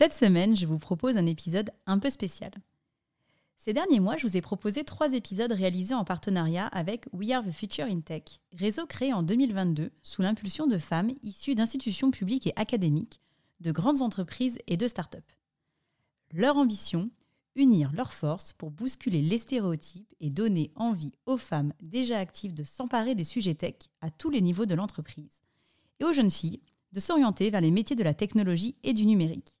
Cette semaine, je vous propose un épisode un peu spécial. Ces derniers mois, je vous ai proposé trois épisodes réalisés en partenariat avec We Are the Future in Tech, réseau créé en 2022 sous l'impulsion de femmes issues d'institutions publiques et académiques, de grandes entreprises et de start-up. Leur ambition Unir leurs forces pour bousculer les stéréotypes et donner envie aux femmes déjà actives de s'emparer des sujets tech à tous les niveaux de l'entreprise, et aux jeunes filles de s'orienter vers les métiers de la technologie et du numérique.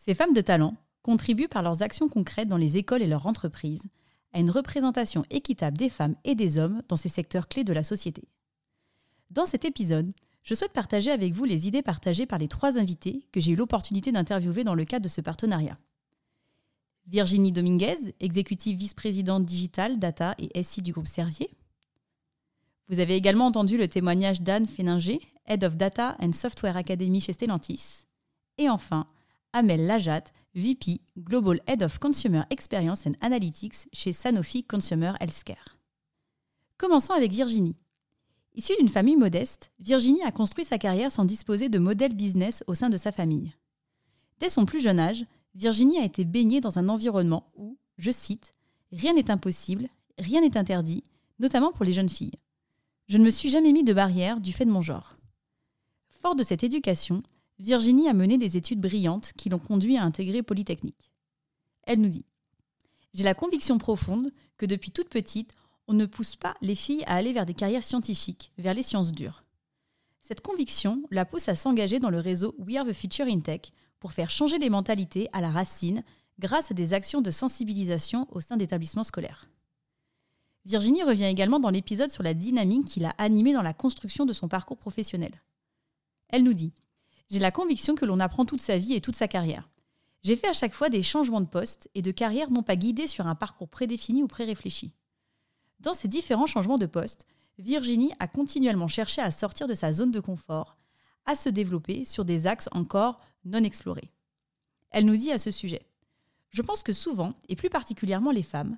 Ces femmes de talent contribuent par leurs actions concrètes dans les écoles et leurs entreprises à une représentation équitable des femmes et des hommes dans ces secteurs clés de la société. Dans cet épisode, je souhaite partager avec vous les idées partagées par les trois invités que j'ai eu l'opportunité d'interviewer dans le cadre de ce partenariat. Virginie Dominguez, exécutive vice-présidente digitale, data et SI du groupe Servier. Vous avez également entendu le témoignage d'Anne Féninger, Head of Data and Software Academy chez Stellantis. Et enfin, Amel Lajat, VP Global Head of Consumer Experience and Analytics chez Sanofi Consumer Healthcare. Commençons avec Virginie. Issue d'une famille modeste, Virginie a construit sa carrière sans disposer de modèle business au sein de sa famille. Dès son plus jeune âge, Virginie a été baignée dans un environnement où, je cite, Rien n'est impossible, rien n'est interdit, notamment pour les jeunes filles. Je ne me suis jamais mis de barrière du fait de mon genre. Fort de cette éducation, Virginie a mené des études brillantes qui l'ont conduit à intégrer Polytechnique. Elle nous dit J'ai la conviction profonde que depuis toute petite, on ne pousse pas les filles à aller vers des carrières scientifiques, vers les sciences dures. Cette conviction la pousse à s'engager dans le réseau We Are the Future in Tech pour faire changer les mentalités à la racine grâce à des actions de sensibilisation au sein d'établissements scolaires. Virginie revient également dans l'épisode sur la dynamique qui l'a animée dans la construction de son parcours professionnel. Elle nous dit J'ai la conviction que l'on apprend toute sa vie et toute sa carrière. J'ai fait à chaque fois des changements de poste et de carrière non pas guidés sur un parcours prédéfini ou préréfléchi. Dans ces différents changements de poste, Virginie a continuellement cherché à sortir de sa zone de confort, à se développer sur des axes encore non explorés. Elle nous dit à ce sujet Je pense que souvent, et plus particulièrement les femmes,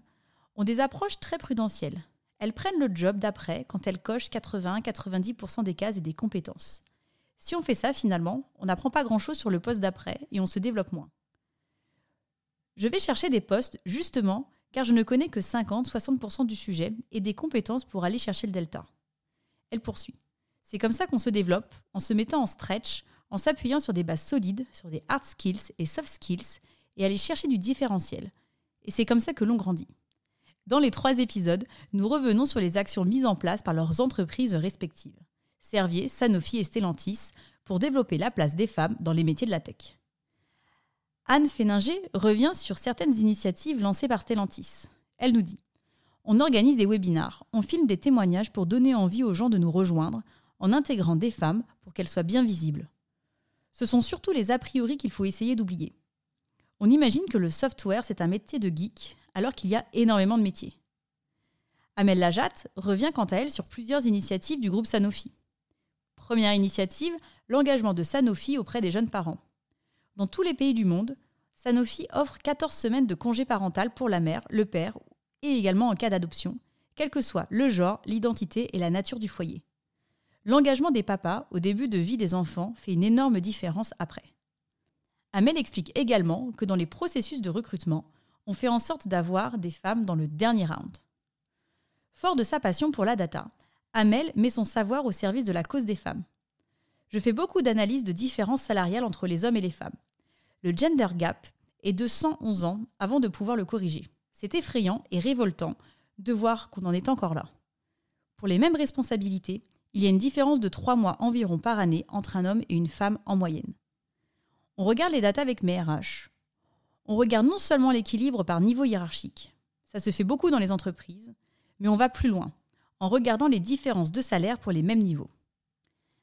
ont des approches très prudentielles. Elles prennent le job d'après quand elles cochent 80-90% des cases et des compétences. Si on fait ça, finalement, on n'apprend pas grand-chose sur le poste d'après et on se développe moins. Je vais chercher des postes, justement, car je ne connais que 50-60% du sujet et des compétences pour aller chercher le delta. Elle poursuit. C'est comme ça qu'on se développe, en se mettant en stretch, en s'appuyant sur des bases solides, sur des hard skills et soft skills, et aller chercher du différentiel. Et c'est comme ça que l'on grandit. Dans les trois épisodes, nous revenons sur les actions mises en place par leurs entreprises respectives, Servier, Sanofi et Stellantis, pour développer la place des femmes dans les métiers de la tech. Anne Féninger revient sur certaines initiatives lancées par Stellantis. Elle nous dit On organise des webinars, on filme des témoignages pour donner envie aux gens de nous rejoindre en intégrant des femmes pour qu'elles soient bien visibles. Ce sont surtout les a priori qu'il faut essayer d'oublier. On imagine que le software, c'est un métier de geek, alors qu'il y a énormément de métiers. Amel Lajat revient quant à elle sur plusieurs initiatives du groupe Sanofi. Première initiative, l'engagement de Sanofi auprès des jeunes parents. Dans tous les pays du monde, Sanofi offre 14 semaines de congé parental pour la mère, le père et également en cas d'adoption, quel que soit le genre, l'identité et la nature du foyer. L'engagement des papas au début de vie des enfants fait une énorme différence après. Amel explique également que dans les processus de recrutement, on fait en sorte d'avoir des femmes dans le dernier round. Fort de sa passion pour la data, Amel met son savoir au service de la cause des femmes. Je fais beaucoup d'analyses de différences salariales entre les hommes et les femmes. Le gender gap est de 111 ans avant de pouvoir le corriger. C'est effrayant et révoltant de voir qu'on en est encore là. Pour les mêmes responsabilités, il y a une différence de 3 mois environ par année entre un homme et une femme en moyenne. On regarde les datas avec mes. On regarde non seulement l'équilibre par niveau hiérarchique, ça se fait beaucoup dans les entreprises, mais on va plus loin, en regardant les différences de salaire pour les mêmes niveaux.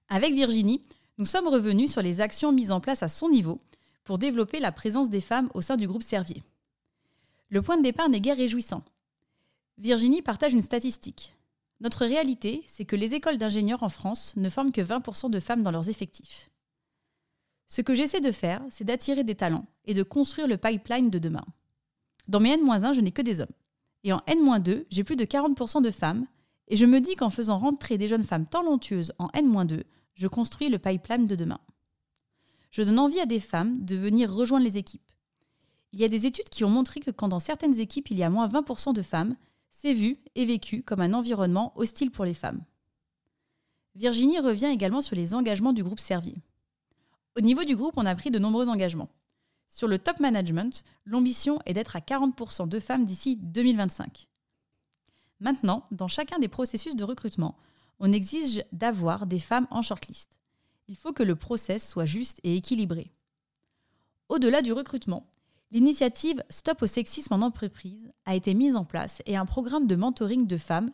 Avec Virginie, nous sommes revenus sur les actions mises en place à son niveau pour développer la présence des femmes au sein du groupe Servier. Le point de départ n'est guère réjouissant. Virginie partage une statistique. Notre réalité, c'est que les écoles d'ingénieurs en France ne forment que 20% de femmes dans leurs effectifs. Ce que j'essaie de faire, c'est d'attirer des talents et de construire le pipeline de demain. Dans mes N-1, je n'ai que des hommes. Et en N-2, j'ai plus de 40% de femmes, et je me dis qu'en faisant rentrer des jeunes femmes talentueuses en N-2, je construis le pipeline de demain. Je donne envie à des femmes de venir rejoindre les équipes. Il y a des études qui ont montré que quand dans certaines équipes il y a moins 20% de femmes, c'est vu et vécu comme un environnement hostile pour les femmes. Virginie revient également sur les engagements du groupe Servier. Au niveau du groupe, on a pris de nombreux engagements. Sur le top management, l'ambition est d'être à 40% de femmes d'ici 2025. Maintenant, dans chacun des processus de recrutement, on exige d'avoir des femmes en shortlist. Il faut que le process soit juste et équilibré. Au-delà du recrutement, l'initiative Stop au sexisme en entreprise a été mise en place et un programme de mentoring de femmes,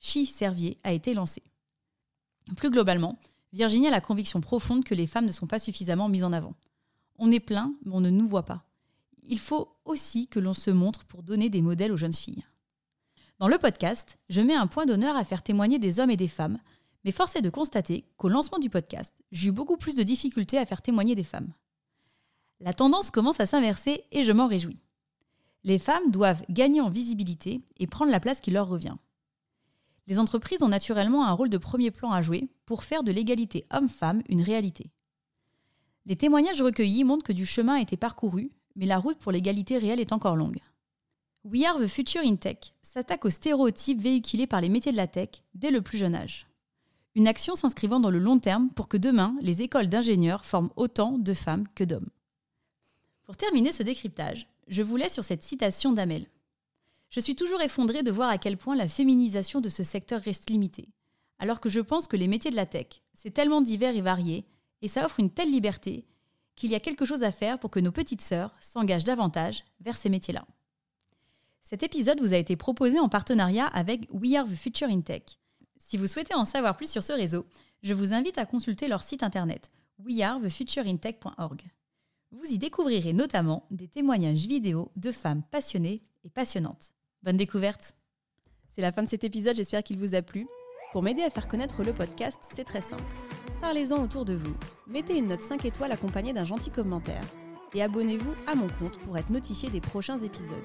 Chi Servier, a été lancé. Plus globalement, Virginie a la conviction profonde que les femmes ne sont pas suffisamment mises en avant. On est plein, mais on ne nous voit pas. Il faut aussi que l'on se montre pour donner des modèles aux jeunes filles. Dans le podcast, je mets un point d'honneur à faire témoigner des hommes et des femmes, mais force est de constater qu'au lancement du podcast, j'ai eu beaucoup plus de difficultés à faire témoigner des femmes. La tendance commence à s'inverser et je m'en réjouis. Les femmes doivent gagner en visibilité et prendre la place qui leur revient. Les entreprises ont naturellement un rôle de premier plan à jouer pour faire de l'égalité homme-femme une réalité. Les témoignages recueillis montrent que du chemin a été parcouru, mais la route pour l'égalité réelle est encore longue. We Are the Future in Tech s'attaque aux stéréotypes véhiculés par les métiers de la tech dès le plus jeune âge. Une action s'inscrivant dans le long terme pour que demain, les écoles d'ingénieurs forment autant de femmes que d'hommes. Pour terminer ce décryptage, je vous laisse sur cette citation d'Amel. Je suis toujours effondrée de voir à quel point la féminisation de ce secteur reste limitée, alors que je pense que les métiers de la tech, c'est tellement divers et varié, et ça offre une telle liberté qu'il y a quelque chose à faire pour que nos petites sœurs s'engagent davantage vers ces métiers-là. Cet épisode vous a été proposé en partenariat avec We Are the Future in Tech. Si vous souhaitez en savoir plus sur ce réseau, je vous invite à consulter leur site internet wearethefutureintech.org. Vous y découvrirez notamment des témoignages vidéo de femmes passionnées et passionnantes. Bonne découverte C'est la fin de cet épisode, j'espère qu'il vous a plu. Pour m'aider à faire connaître le podcast, c'est très simple. Parlez-en autour de vous. Mettez une note 5 étoiles accompagnée d'un gentil commentaire. Et abonnez-vous à mon compte pour être notifié des prochains épisodes.